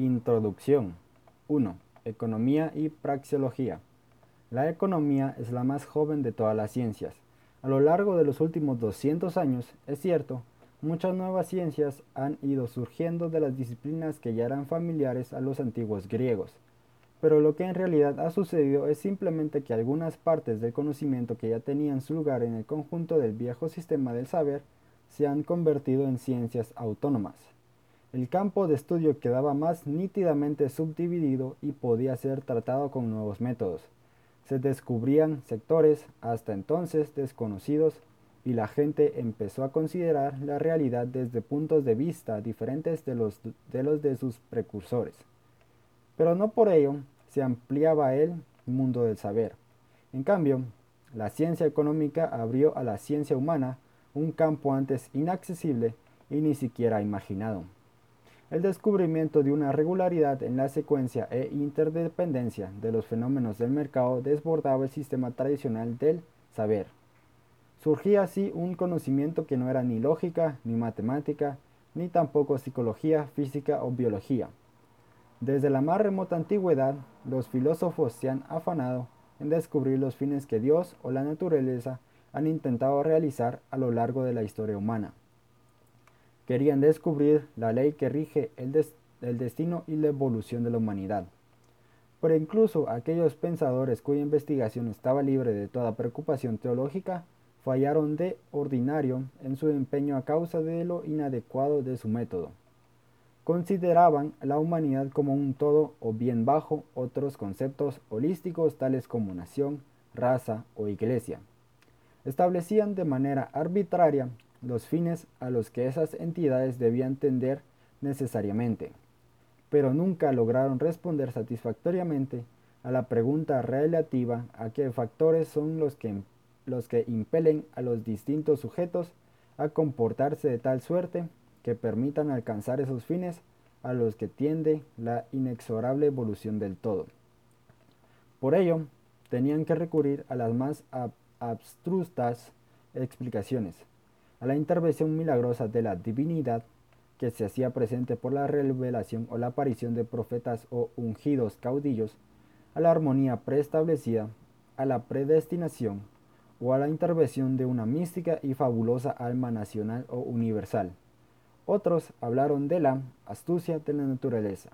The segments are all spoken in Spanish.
Introducción 1. Economía y praxeología. La economía es la más joven de todas las ciencias. A lo largo de los últimos 200 años, es cierto, muchas nuevas ciencias han ido surgiendo de las disciplinas que ya eran familiares a los antiguos griegos. Pero lo que en realidad ha sucedido es simplemente que algunas partes del conocimiento que ya tenían su lugar en el conjunto del viejo sistema del saber se han convertido en ciencias autónomas. El campo de estudio quedaba más nítidamente subdividido y podía ser tratado con nuevos métodos. Se descubrían sectores hasta entonces desconocidos y la gente empezó a considerar la realidad desde puntos de vista diferentes de los de, sus precursores. Pero no por ello se ampliaba el mundo del saber. En cambio, la ciencia económica abrió a la ciencia humana un campo antes inaccesible y ni siquiera imaginado. El descubrimiento de una regularidad en la secuencia e interdependencia de los fenómenos del mercado desbordaba el sistema tradicional del saber. Surgía así un conocimiento que no era ni lógica, ni matemática, ni tampoco psicología, física o biología. Desde la más remota antigüedad, los filósofos se han afanado en descubrir los fines que Dios o la naturaleza han intentado realizar a lo largo de la historia humana. Querían descubrir la ley que rige el, destino y la evolución de la humanidad. Pero incluso aquellos pensadores cuya investigación estaba libre de toda preocupación teológica fallaron de ordinario en su empeño a causa de lo inadecuado de su método. Consideraban la humanidad como un todo o bien bajo otros conceptos holísticos tales como nación, raza o iglesia. Establecían de manera arbitraria los fines a los que esas entidades debían tender necesariamente, pero nunca lograron responder satisfactoriamente a la pregunta relativa a qué factores son los que, los que impelen a los distintos sujetos a comportarse de tal suerte que permitan alcanzar esos fines a los que tiende la inexorable evolución del todo. Por ello, tenían que recurrir a las más abstrusas explicaciones, a la intervención milagrosa de la divinidad que se hacía presente por la revelación o la aparición de profetas o ungidos caudillos, a la armonía preestablecida, a la predestinación o a la intervención de una mística y fabulosa alma nacional o universal. Otros hablaron de la astucia de la naturaleza,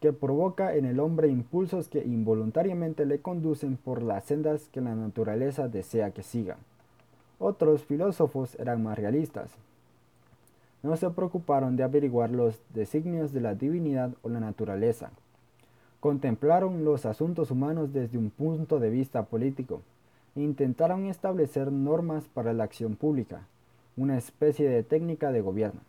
que provoca en el hombre impulsos que involuntariamente le conducen por las sendas que la naturaleza desea que siga. Otros filósofos eran más realistas. No se preocuparon de averiguar los designios de la divinidad o la naturaleza. Contemplaron los asuntos humanos desde un punto de vista político e intentaron establecer normas para la acción pública, una especie de técnica de gobierno.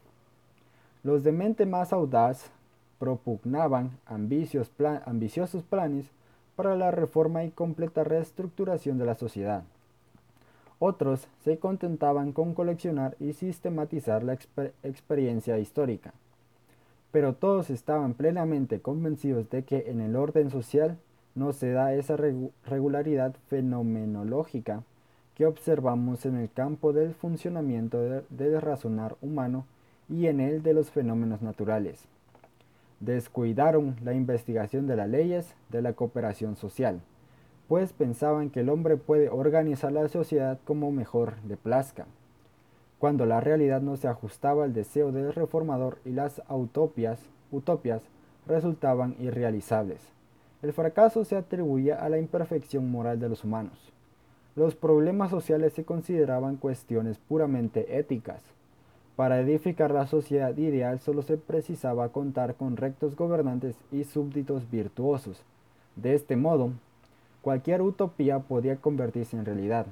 Los de mente más audaz propugnaban ambiciosos planes para la reforma y completa reestructuración de la sociedad. Otros se contentaban con coleccionar y sistematizar la experiencia histórica. Pero todos estaban plenamente convencidos de que en el orden social no se da esa regularidad fenomenológica que observamos en el campo del funcionamiento del razonar humano y en el de los fenómenos naturales. Descuidaron la investigación de las leyes de la cooperación social pues pensaban que el hombre puede organizar la sociedad como mejor le plazca. Cuando la realidad no se ajustaba al deseo del reformador y las utopias, utopias resultaban irrealizables. El fracaso se atribuía a la imperfección moral de los humanos. Los problemas sociales se consideraban cuestiones puramente éticas. Para edificar la sociedad ideal solo se precisaba contar con rectos gobernantes y súbditos virtuosos. De este modo, cualquier utopía podía convertirse en realidad.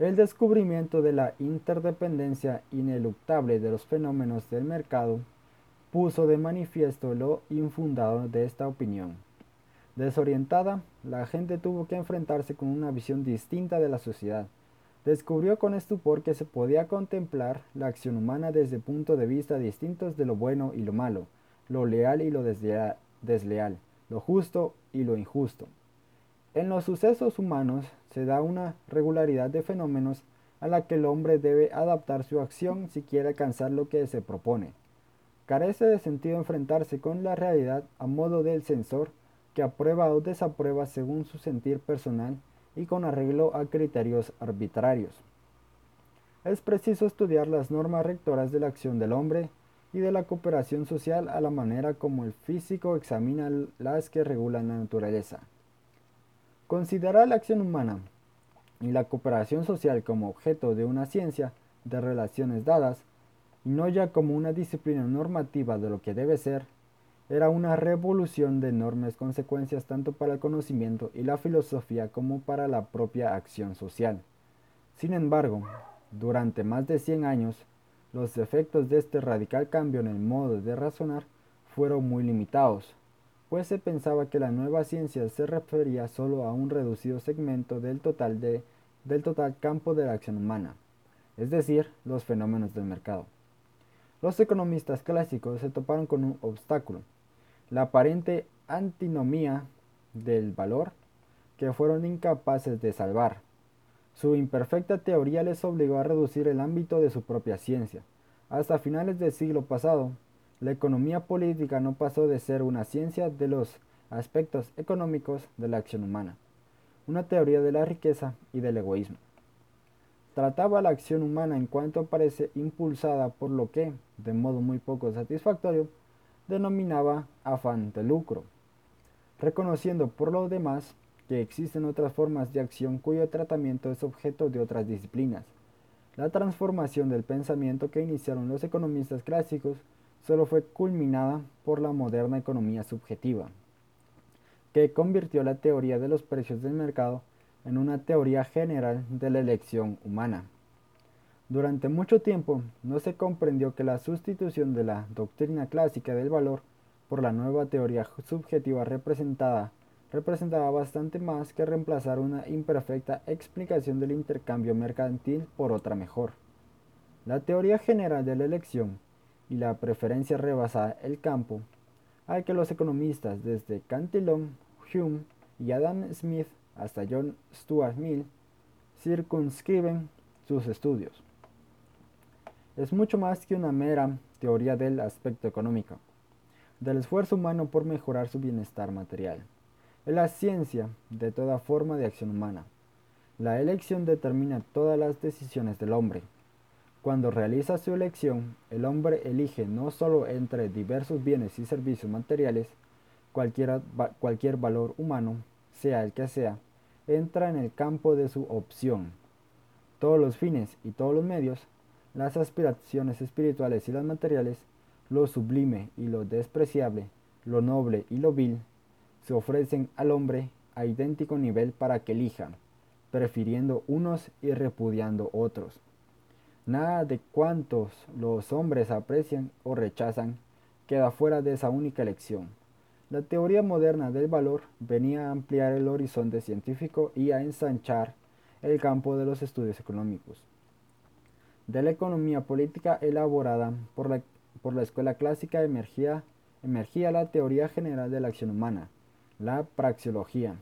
El descubrimiento de la interdependencia ineluctable de los fenómenos del mercado puso de manifiesto lo infundado de esta opinión. Desorientada, la gente tuvo que enfrentarse con una visión distinta de la sociedad. Descubrió con estupor que se podía contemplar la acción humana desde puntos de vista distintos de lo bueno y lo malo, lo leal y lo desleal, lo justo y lo injusto. En los sucesos humanos se da una regularidad de fenómenos a la que el hombre debe adaptar su acción si quiere alcanzar lo que se propone. Carece de sentido enfrentarse con la realidad a modo del censor que aprueba o desaprueba según su sentir personal y con arreglo a criterios arbitrarios. Es preciso estudiar las normas rectoras de la acción del hombre y de la cooperación social a la manera como el físico examina las que regulan la naturaleza. Considerar la acción humana y la cooperación social como objeto de una ciencia de relaciones dadas, y no ya como una disciplina normativa de lo que debe ser, era una revolución de enormes consecuencias tanto para el conocimiento y la filosofía como para la propia acción social. Sin embargo, durante más de 100 años, los efectos de este radical cambio en el modo de razonar fueron muy limitados, pues se pensaba que la nueva ciencia se refería solo a un reducido segmento del total, del total campo de la acción humana, es decir, los fenómenos del mercado. Los economistas clásicos se toparon con un obstáculo, la aparente antinomía del valor que fueron incapaces de salvar. Su imperfecta teoría les obligó a reducir el ámbito de su propia ciencia. Hasta finales del siglo pasado, la economía política no pasó de ser una ciencia de los aspectos económicos de la acción humana, una teoría de la riqueza y del egoísmo. Trataba la acción humana en cuanto parece impulsada por lo que, de modo muy poco satisfactorio, denominaba afán de lucro, reconociendo por lo demás que existen otras formas de acción cuyo tratamiento es objeto de otras disciplinas. La transformación del pensamiento que iniciaron los economistas clásicos solo fue culminada por la moderna economía subjetiva, que convirtió la teoría de los precios del mercado en una teoría general de la elección humana. Durante mucho tiempo no se comprendió que la sustitución de la doctrina clásica del valor por la nueva teoría subjetiva representada representaba bastante más que reemplazar una imperfecta explicación del intercambio mercantil por otra mejor. La teoría general de la elección y la preferencia rebasada el campo, al que los economistas desde Cantillon, Hume y Adam Smith hasta John Stuart Mill circunscriben sus estudios es mucho más que una mera teoría del aspecto económico, del esfuerzo humano por mejorar su bienestar material. Es la ciencia de toda forma de acción humana. La elección determina todas las decisiones del hombre. Cuando realiza su elección, el hombre elige no solo entre diversos bienes y servicios materiales, cualquier valor humano, sea el que sea, entra en el campo de su opción. Todos los fines y todos los medios las aspiraciones espirituales y las materiales, lo sublime y lo despreciable, lo noble y lo vil, se ofrecen al hombre a idéntico nivel para que elija, prefiriendo unos y repudiando otros. Nada de cuantos los hombres aprecian o rechazan queda fuera de esa única elección. La teoría moderna del valor venía a ampliar el horizonte científico y a ensanchar el campo de los estudios económicos de la economía política elaborada por la, por la escuela clásica emergía, emergía la teoría general de la acción humana, la praxeología.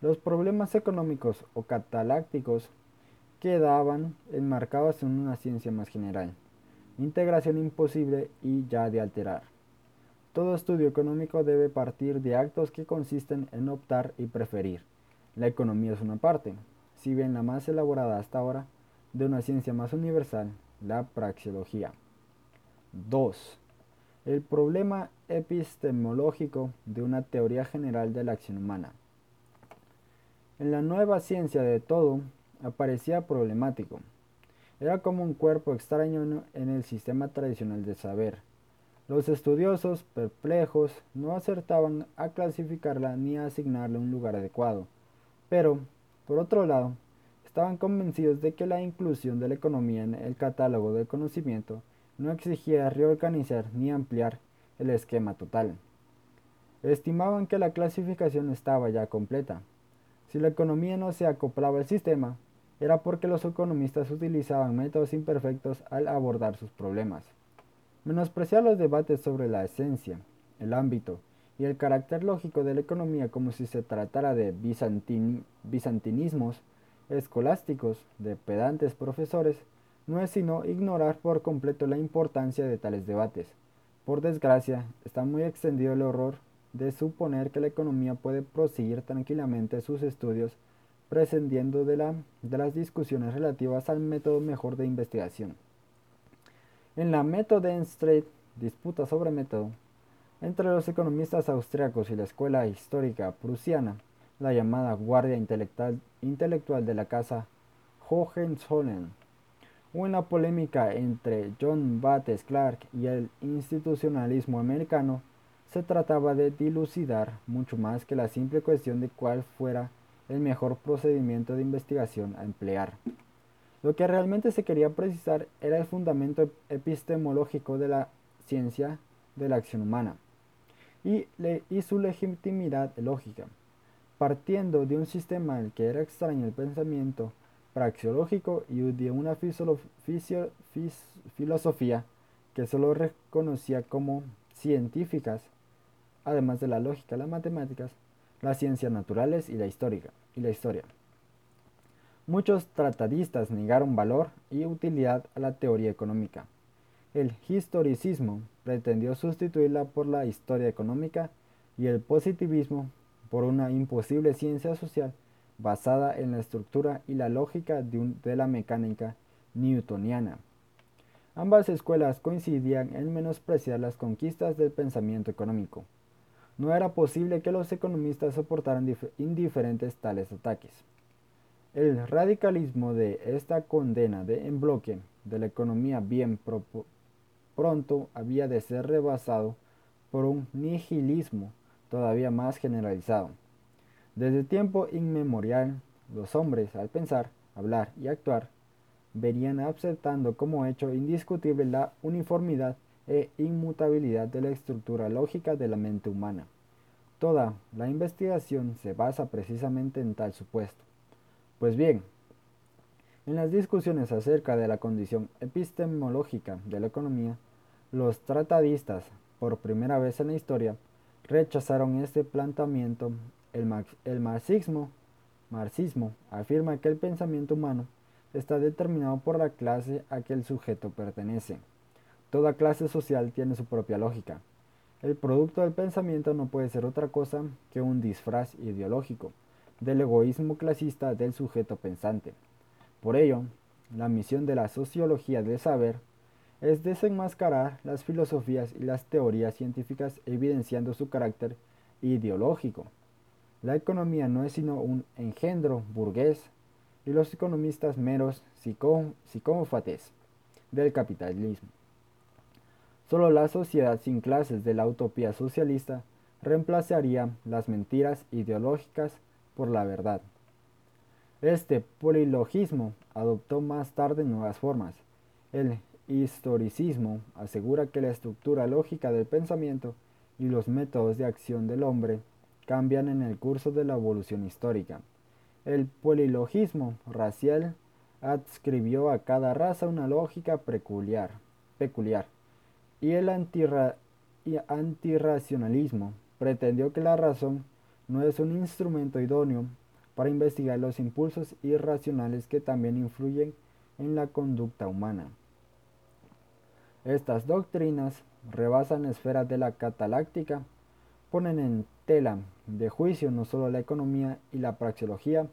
Los problemas económicos o catalácticos quedaban enmarcados en una ciencia más general, integración imposible y ya de alterar. Todo estudio económico debe partir de actos que consisten en optar y preferir. La economía es una parte, si bien la más elaborada hasta ahora, de una ciencia más universal, la praxeología. 2. El problema epistemológico de una teoría general de la acción humana. En la nueva ciencia de todo aparecía problemático. Era como un cuerpo extraño en el sistema tradicional de saber. Los estudiosos, perplejos, no acertaban a clasificarla ni a asignarle un lugar adecuado. Pero, por otro lado, estaban convencidos de que la inclusión de la economía en el catálogo del conocimiento no exigía reorganizar ni ampliar el esquema total. Estimaban que la clasificación estaba ya completa. Si la economía no se acoplaba al sistema, era porque los economistas utilizaban métodos imperfectos al abordar sus problemas. Menospreciar los debates sobre la esencia, el ámbito y el carácter lógico de la economía como si se tratara de bizantinismos escolásticos de pedantes profesores no es sino ignorar por completo la importancia de tales debates, por desgracia, está muy extendido el horror de suponer que la economía puede proseguir tranquilamente sus estudios prescindiendo de, la, de las discusiones relativas al método mejor de investigación. En la Methodenstreit, disputa sobre método, entre los economistas austriacos y la escuela histórica prusiana, la llamada Guardia Intelectual, intelectual de la Casa Hohenzollern, la polémica entre John Bates Clark y el institucionalismo americano, se trataba de dilucidar mucho más que la simple cuestión de cuál fuera el mejor procedimiento de investigación a emplear. Lo que realmente se quería precisar era el fundamento epistemológico de la ciencia de la acción humana y, su legitimidad lógica. Partiendo de un sistema al que era extraño el pensamiento praxeológico y de una filosofía que solo reconocía como científicas, además de la lógica las matemáticas, las ciencias naturales y la, histórica, y la historia. Muchos tratadistas negaron valor y utilidad a la teoría económica. El historicismo pretendió sustituirla por la historia económica y el positivismo por una imposible ciencia social basada en la estructura y la lógica de, de la mecánica newtoniana. Ambas escuelas coincidían en menospreciar las conquistas del pensamiento económico. No era posible que los economistas soportaran indiferentes tales ataques. El radicalismo de esta condena de en bloque de la economía bien pronto había de ser rebasado por un nihilismo todavía más generalizado. Desde tiempo inmemorial, los hombres, al pensar, hablar y actuar, venían aceptando como hecho indiscutible la uniformidad e inmutabilidad de la estructura lógica de la mente humana. Toda la investigación se basa precisamente en tal supuesto. Pues bien, en las discusiones acerca de la condición epistemológica de la economía, los tratadistas, por primera vez en la historia, rechazaron este planteamiento. El, marxismo, marxismo afirma que el pensamiento humano está determinado por la clase a que el sujeto pertenece. Toda clase social tiene su propia lógica. El producto del pensamiento no puede ser otra cosa que un disfraz ideológico del egoísmo clasista del sujeto pensante. Por ello, la misión de la sociología del saber es desenmascarar las filosofías y las teorías científicas evidenciando su carácter ideológico. La economía no es sino un engendro burgués y los economistas meros psicófates del capitalismo. Solo la sociedad sin clases de la utopía socialista reemplazaría las mentiras ideológicas por la verdad. Este polilogismo adoptó más tarde nuevas formas. El historicismo asegura que la estructura lógica del pensamiento y los métodos de acción del hombre cambian en el curso de la evolución histórica. El polilogismo racial adscribió a cada raza una lógica peculiar, peculiar y el antirracionalismo pretendió que la razón no es un instrumento idóneo para investigar los impulsos irracionales que también influyen en la conducta humana. Estas doctrinas rebasan esferas de la cataláctica, ponen en tela de juicio no solo la economía y la praxeología,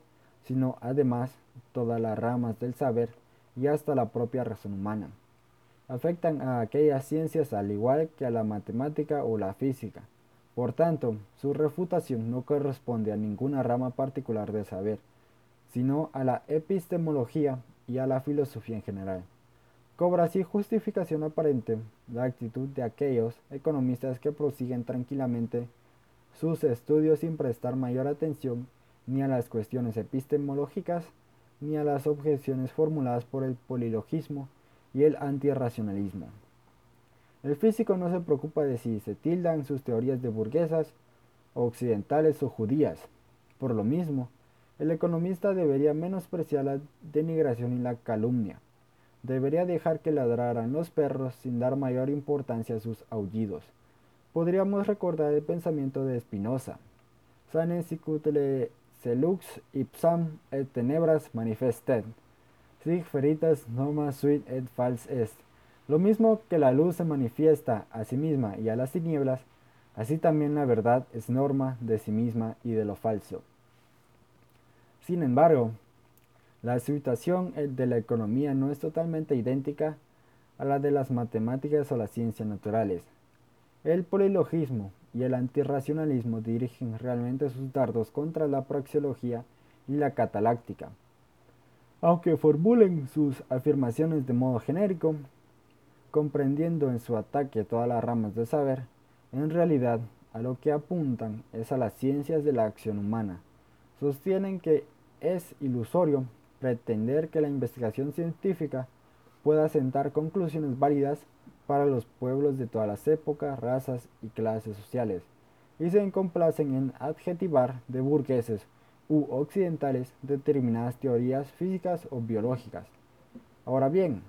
sino además todas las ramas del saber y hasta la propia razón humana. Afectan a aquellas ciencias al igual que a la matemática o la física. Por tanto, su refutación no corresponde a ninguna rama particular del saber, sino a la epistemología y a la filosofía en general. Cobra así justificación aparente la actitud de aquellos economistas que prosiguen tranquilamente sus estudios sin prestar mayor atención ni a las cuestiones epistemológicas, ni a las objeciones formuladas por el polilogismo y el antirracionalismo. El físico no se preocupa de si se tildan sus teorías de burguesas, occidentales o judías. Por lo mismo, el economista debería menospreciar la denigración y la calumnia. Debería dejar que ladraran los perros sin dar mayor importancia a sus aullidos. Podríamos recordar el pensamiento de Spinoza. Sane Selux ipsam et tenebras manifestet. Feritas noma suit et fals est. Lo mismo que la luz se manifiesta a sí misma y a las tinieblas, así también la verdad es norma de sí misma y de lo falso. Sin embargo, la situación de la economía no es totalmente idéntica a la de las matemáticas o las ciencias naturales. El polilogismo y el antirracionalismo dirigen realmente sus dardos contra la praxeología y la cataláctica. Aunque formulen sus afirmaciones de modo genérico, comprendiendo en su ataque todas las ramas del saber, en realidad a lo que apuntan es a las ciencias de la acción humana. Sostienen que es ilusorio pretender que la investigación científica pueda sentar conclusiones válidas para los pueblos de todas las épocas, razas y clases sociales, y se complacen en adjetivar de burgueses u occidentales determinadas teorías físicas o biológicas. Ahora bien,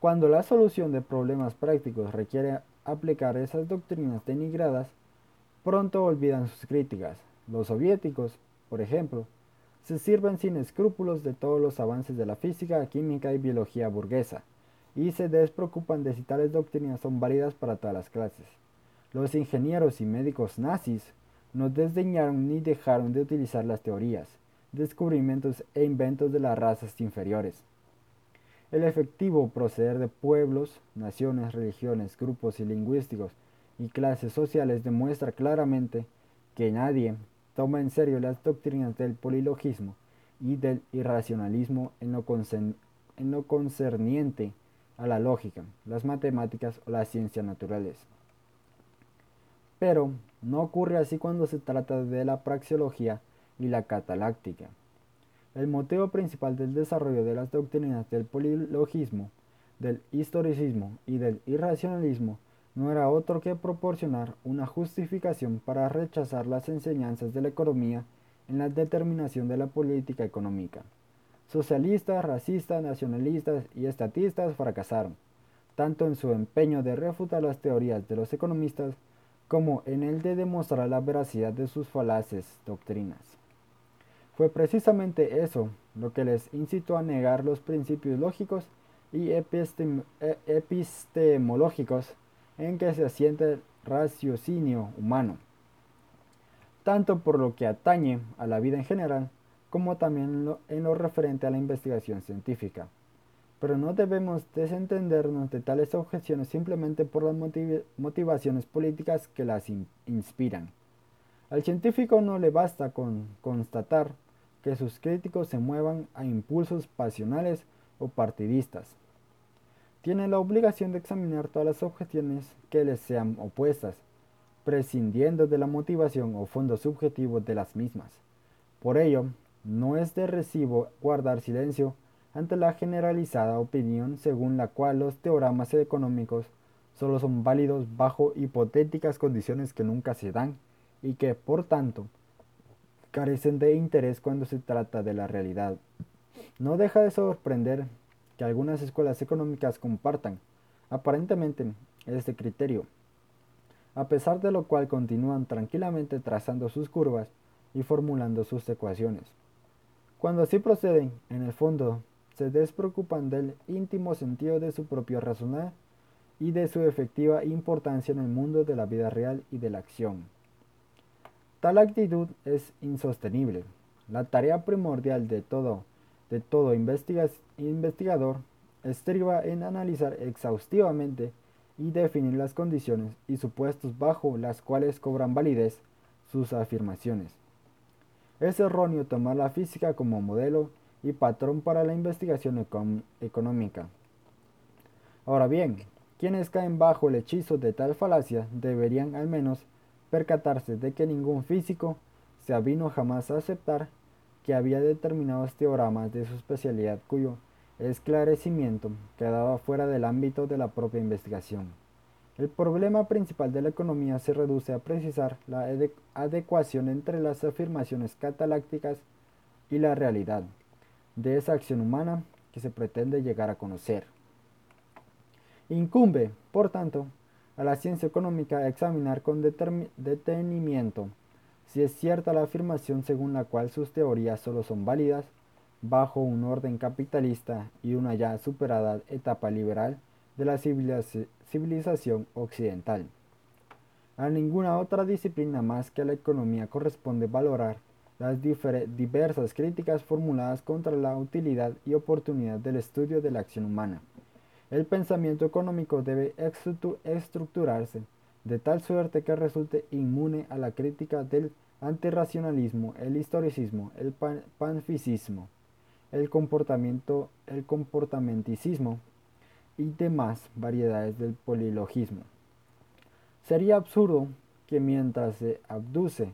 cuando la solución de problemas prácticos requiere aplicar esas doctrinas denigradas, pronto olvidan sus críticas. Los soviéticos, por ejemplo, se sirven sin escrúpulos de todos los avances de la física, química y biología burguesa, y se despreocupan de si tales doctrinas son válidas para todas las clases. Los ingenieros y médicos nazis no desdeñaron ni dejaron de utilizar las teorías, descubrimientos e inventos de las razas inferiores. El efectivo proceder de pueblos, naciones, religiones, grupos y lingüísticos y clases sociales demuestra claramente que nadie toma en serio las doctrinas del polilogismo y del irracionalismo en lo, en lo concerniente a la lógica, las matemáticas o las ciencias naturales. Pero no ocurre así cuando se trata de la praxeología y la cataláctica. El motivo principal del desarrollo de las doctrinas del polilogismo, del historicismo y del irracionalismo no era otro que proporcionar una justificación para rechazar las enseñanzas de la economía en la determinación de la política económica. Socialistas, racistas, nacionalistas y estatistas fracasaron, tanto en su empeño de refutar las teorías de los economistas como en el de demostrar la veracidad de sus falaces doctrinas. Fue precisamente eso lo que les incitó a negar los principios lógicos y e-, epistemológicos en que se asienta el raciocinio humano, tanto por lo que atañe a la vida en general, como también en lo, referente a la investigación científica. Pero no debemos desentendernos de tales objeciones simplemente por las motivaciones políticas que las inspiran. Al científico no le basta con constatar que sus críticos se muevan a impulsos pasionales o partidistas tiene la obligación de examinar todas las objeciones que les sean opuestas, prescindiendo de la motivación o fondo subjetivo de las mismas. Por ello, no es de recibo guardar silencio ante la generalizada opinión según la cual los teoramas económicos solo son válidos bajo hipotéticas condiciones que nunca se dan y que, por tanto, carecen de interés cuando se trata de la realidad. No deja de sorprender que algunas escuelas económicas compartan aparentemente este criterio, a pesar de lo cual continúan tranquilamente trazando sus curvas y formulando sus ecuaciones. Cuando así proceden, en el fondo, se despreocupan del íntimo sentido de su propio razonar y de su efectiva importancia en el mundo de la vida real y de la acción. Tal actitud es insostenible. La tarea primordial de todo de todo investigador estriba en analizar exhaustivamente y definir las condiciones y supuestos bajo las cuales cobran validez sus afirmaciones. Es erróneo tomar la física como modelo y patrón para la investigación económica. Ahora bien, quienes caen bajo el hechizo de tal falacia deberían al menos percatarse de que ningún físico se avino jamás a aceptar que había determinados teoramas de su especialidad cuyo esclarecimiento quedaba fuera del ámbito de la propia investigación. El problema principal de la economía se reduce a precisar la adecuación entre las afirmaciones catalácticas y la realidad de esa acción humana que se pretende llegar a conocer. Incumbe, por tanto, a la ciencia económica examinar con detenimiento si es cierta la afirmación según la cual sus teorías solo son válidas bajo un orden capitalista y una ya superada etapa liberal de la civilización occidental. A ninguna otra disciplina más que a la economía corresponde valorar las diversas críticas formuladas contra la utilidad y oportunidad del estudio de la acción humana. El pensamiento económico debe estructurarse de tal suerte que resulte inmune a la crítica del antirracionalismo, el historicismo, el panfisismo, el comportamiento, el comportamenticismo y demás variedades del polilogismo. Sería absurdo que mientras se abduce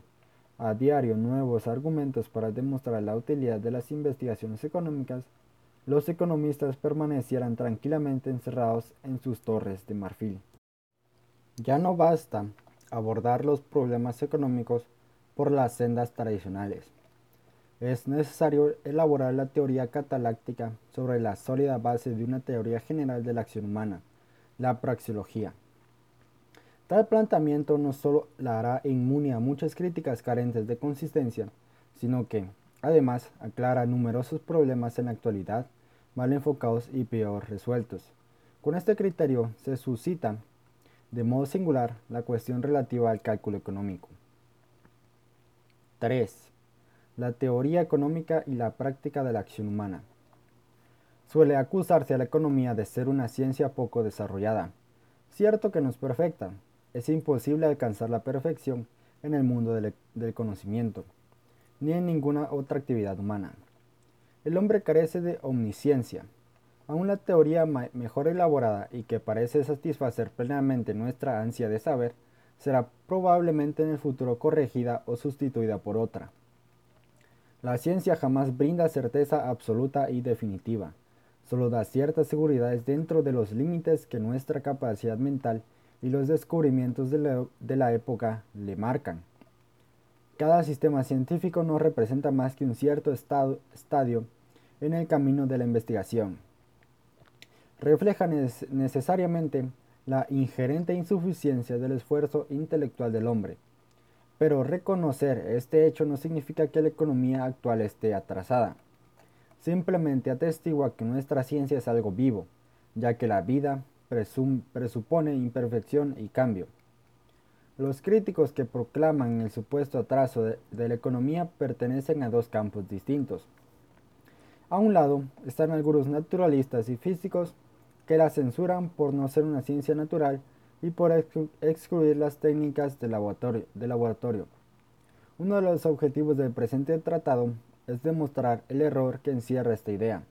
a diario nuevos argumentos para demostrar la utilidad de las investigaciones económicas, los economistas permanecieran tranquilamente encerrados en sus torres de marfil. Ya no basta abordar los problemas económicos por las sendas tradicionales. Es necesario elaborar la teoría cataláctica sobre la sólida base de una teoría general de la acción humana, la praxeología. Tal planteamiento no solo la hará inmune a muchas críticas carentes de consistencia, sino que, además, aclara numerosos problemas en la actualidad, mal enfocados y peor resueltos. Con este criterio se suscita, de modo singular, la cuestión relativa al cálculo económico. 3. La teoría económica y la práctica de la acción humana. Suele acusarse a la economía de ser una ciencia poco desarrollada. Cierto que no es perfecta, es imposible alcanzar la perfección en el mundo del, conocimiento, ni en ninguna otra actividad humana. El hombre carece de omnisciencia. Aún la teoría mejor elaborada y que parece satisfacer plenamente nuestra ansia de saber, será probablemente en el futuro corregida o sustituida por otra. La ciencia jamás brinda certeza absoluta y definitiva, solo da ciertas seguridades dentro de los límites que nuestra capacidad mental y los descubrimientos de la, época le marcan. Cada sistema científico no representa más que un cierto estadio en el camino de la investigación. Refleja necesariamente la ingerente insuficiencia del esfuerzo intelectual del hombre. Pero reconocer este hecho no significa que la economía actual esté atrasada. Simplemente atestigua que nuestra ciencia es algo vivo, ya que la vida presupone imperfección y cambio. Los críticos que proclaman el supuesto atraso de, la economía pertenecen a dos campos distintos. A un lado están algunos naturalistas y físicos que la censuran por no ser una ciencia natural y por excluir las técnicas de de laboratorio. Uno de los objetivos del presente tratado es demostrar el error que encierra esta idea.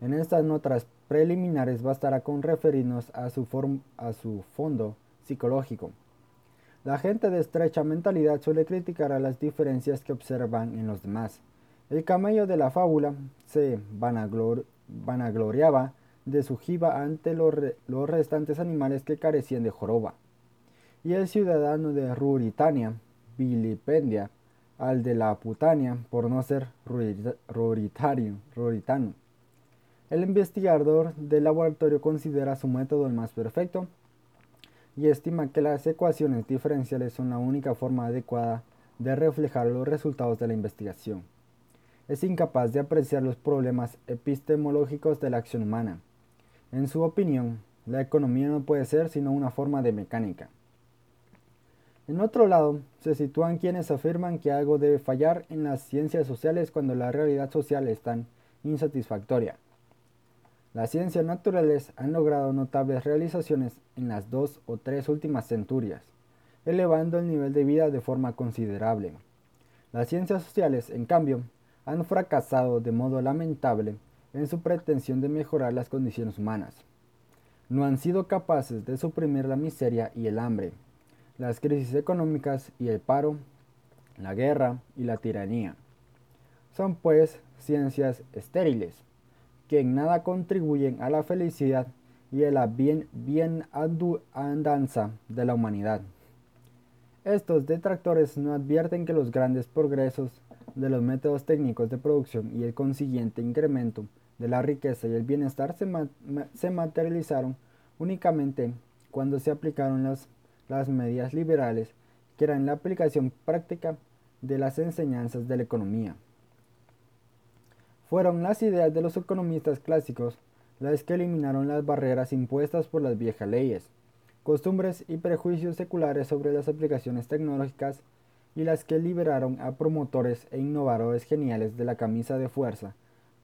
En estas notas preliminares bastará con referirnos a su, fondo psicológico. La gente de estrecha mentalidad suele criticar a las diferencias que observan en los demás. El camello de la fábula se vanagloriaba de su jiba ante los, los, restantes animales que carecían de joroba. Y el ciudadano de Ruritania vilipendia al de la Putania por no ser ruritario, ruritano. El investigador del laboratorio considera su método el más perfecto y estima que las ecuaciones diferenciales son la única forma adecuada de reflejar los resultados de la investigación. Es incapaz de apreciar los problemas epistemológicos de la acción humana. En su opinión, la economía no puede ser sino una forma de mecánica. En otro lado, se sitúan quienes afirman que algo debe fallar en las ciencias sociales cuando la realidad social es tan insatisfactoria. Las ciencias naturales han logrado notables realizaciones en las dos o tres últimas centurias, elevando el nivel de vida de forma considerable. Las ciencias sociales, en cambio, han fracasado de modo lamentable en su pretensión de mejorar las condiciones humanas. No han sido capaces de suprimir la miseria y el hambre, las crisis económicas y el paro, la guerra y la tiranía. Son pues ciencias estériles, que en nada contribuyen a la felicidad y a la bien, bien andanza de la humanidad. Estos detractores no advierten que los grandes progresos de los métodos técnicos de producción y el consiguiente incremento de la riqueza y el bienestar se, se materializaron únicamente cuando se aplicaron las, las medidas liberales que eran la aplicación práctica de las enseñanzas de la economía fueron las ideas de los economistas clásicos las que eliminaron las barreras impuestas por las viejas leyes, costumbres y prejuicios seculares sobre las aplicaciones tecnológicas y las que liberaron a promotores e innovadores geniales de la camisa de fuerza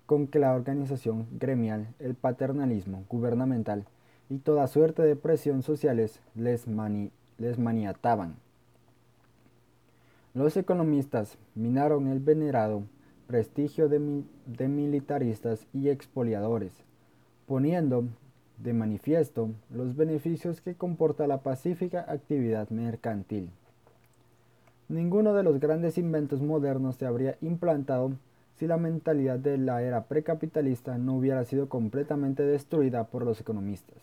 con que la organización gremial, el paternalismo gubernamental y toda suerte de presión sociales les, les maniataban. Los economistas minaron el venerado prestigio de, militaristas y expoliadores, poniendo de manifiesto los beneficios que comporta la pacífica actividad mercantil. Ninguno de los grandes inventos modernos se habría implantado si la mentalidad de la era precapitalista no hubiera sido completamente destruida por los economistas.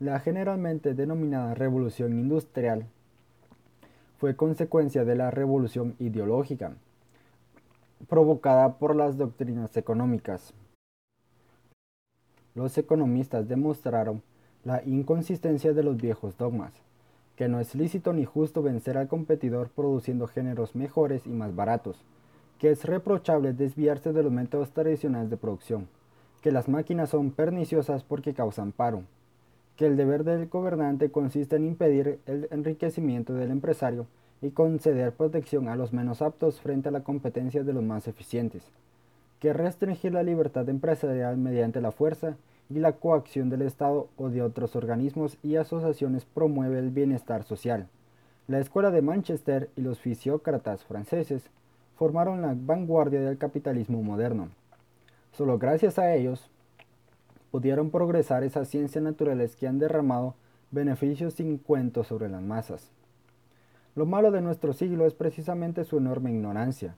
La generalmente denominada revolución industrial fue consecuencia de la revolución ideológica, provocada por las doctrinas económicas. Los economistas demostraron la inconsistencia de los viejos dogmas, que no es lícito ni justo vencer al competidor produciendo géneros mejores y más baratos, que es reprochable desviarse de los métodos tradicionales de producción, que las máquinas son perniciosas porque causan paro, que el deber del gobernante consiste en impedir el enriquecimiento del empresario y conceder protección a los menos aptos frente a la competencia de los más eficientes, que restringir la libertad empresarial mediante la fuerza y la coacción del Estado o de otros organismos y asociaciones promueve el bienestar social. La Escuela de Manchester y los fisiócratas franceses formaron la vanguardia del capitalismo moderno. Solo gracias a ellos pudieron progresar esas ciencias naturales que han derramado beneficios sin cuento sobre las masas. Lo malo de nuestro siglo es precisamente su enorme ignorancia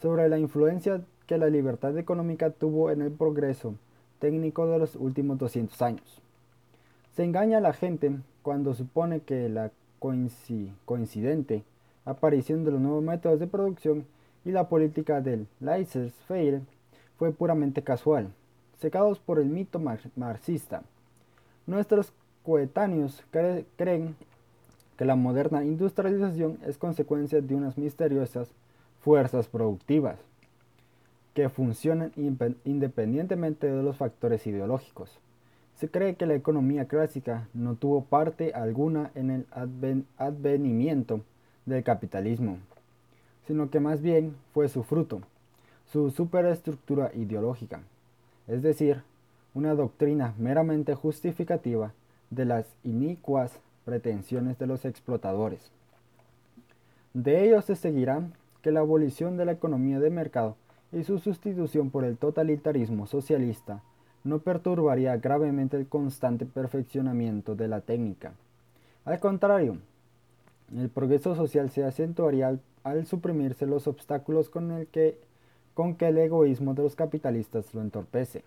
sobre la influencia que la libertad económica tuvo en el progreso técnico de los últimos 200 años. Se engaña a la gente cuando supone que la coincidente aparición de los nuevos métodos de producción y la política del laissez-faire fue puramente casual, secados por el mito marxista. Nuestros coetáneos creen que la moderna industrialización es consecuencia de unas misteriosas fuerzas productivas que funcionan independientemente de los factores ideológicos. Se cree que la economía clásica no tuvo parte alguna en el advenimiento del capitalismo, sino que más bien fue su fruto, su superestructura ideológica, es decir, una doctrina meramente justificativa de las inicuas pretensiones de los explotadores. De ello se seguirá que la abolición de la economía de mercado y su sustitución por el totalitarismo socialista no perturbaría gravemente el constante perfeccionamiento de la técnica. Al contrario, el progreso social se acentuaría al, suprimirse los obstáculos con, el que, con que el egoísmo de los capitalistas lo entorpece.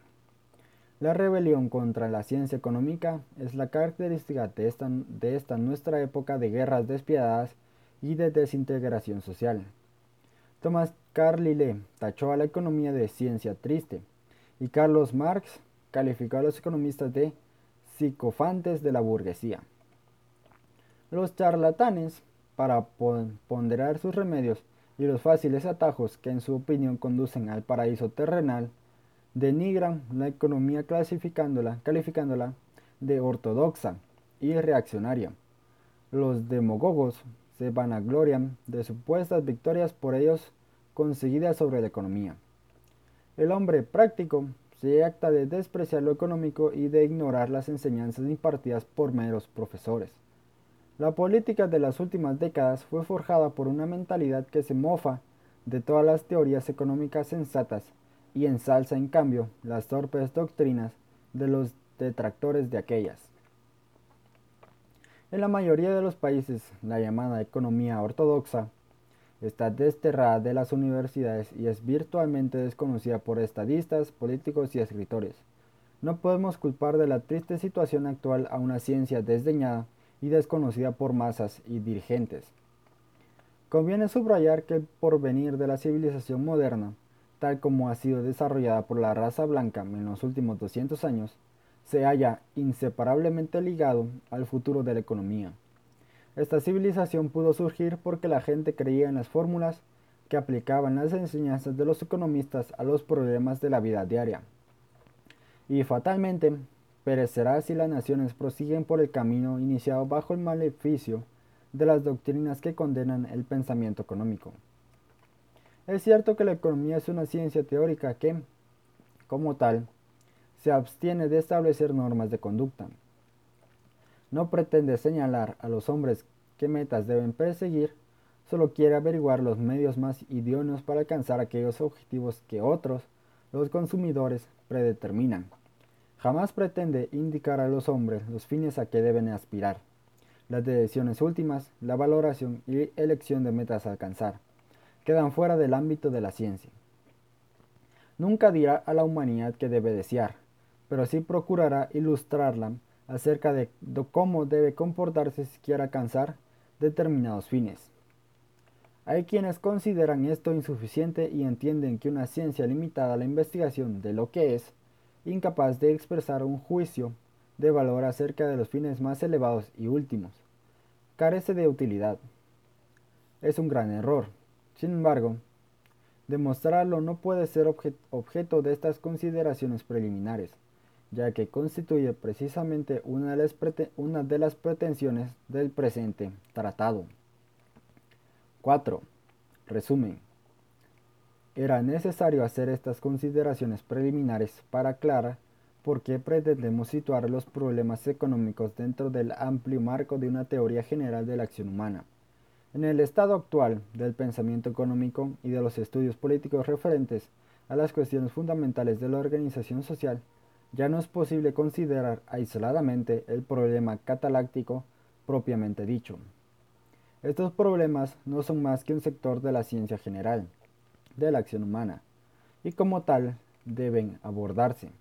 La rebelión contra la ciencia económica es la característica de esta, de esta nuestra época de guerras despiadadas y de desintegración social. Thomas Carlyle tachó a la economía de ciencia triste y Carlos Marx calificó a los economistas de psicofantes de la burguesía. Los charlatanes, para ponderar sus remedios y los fáciles atajos que en su opinión conducen al paraíso terrenal, denigran la economía clasificándola, calificándola de ortodoxa y reaccionaria. Los demagogos se vanaglorian de supuestas victorias por ellos conseguidas sobre la economía. El hombre práctico se acta de despreciar lo económico y de ignorar las enseñanzas impartidas por meros profesores. La política de las últimas décadas fue forjada por una mentalidad que se mofa de todas las teorías económicas sensatas y ensalza en cambio las torpes doctrinas de los detractores de aquellas. En la mayoría de los países, la llamada economía ortodoxa está desterrada de las universidades y es virtualmente desconocida por estadistas, políticos y escritores. No podemos culpar de la triste situación actual a una ciencia desdeñada y desconocida por masas y dirigentes. Conviene subrayar que el porvenir de la civilización moderna, tal como ha sido desarrollada por la raza blanca en los últimos 200 años, se halla inseparablemente ligado al futuro de la economía. Esta civilización pudo surgir porque la gente creía en las fórmulas que aplicaban las enseñanzas de los economistas a los problemas de la vida diaria. y fatalmente perecerá si las naciones prosiguen por el camino iniciado bajo el maleficio de las doctrinas que condenan el pensamiento económico. Es cierto que la economía es una ciencia teórica que, como tal, se abstiene de establecer normas de conducta. No pretende señalar a los hombres qué metas deben perseguir, solo quiere averiguar los medios más idóneos para alcanzar aquellos objetivos que otros, los consumidores, predeterminan. Jamás pretende indicar a los hombres los fines a que deben aspirar, las decisiones últimas, la valoración y elección de metas a alcanzar, quedan fuera del ámbito de la ciencia. Nunca dirá a la humanidad que debe desear, pero sí procurará ilustrarla acerca de cómo debe comportarse si quiere alcanzar determinados fines. Hay quienes consideran esto insuficiente y entienden que una ciencia limitada a la investigación de lo que es, incapaz de expresar un juicio de valor acerca de los fines más elevados y últimos, carece de utilidad. Es un gran error. Sin embargo, demostrarlo no puede ser objeto de estas consideraciones preliminares, ya que constituye precisamente una de las, una de las pretensiones del presente tratado. 4. Resumen. Era necesario hacer estas consideraciones preliminares para aclarar por qué pretendemos situar los problemas económicos dentro del amplio marco de una teoría general de la acción humana. En el estado actual del pensamiento económico y de los estudios políticos referentes a las cuestiones fundamentales de la organización social, ya no es posible considerar aisladamente el problema cataláctico propiamente dicho. Estos problemas no son más que un sector de la ciencia general, de la acción humana, y como tal deben abordarse.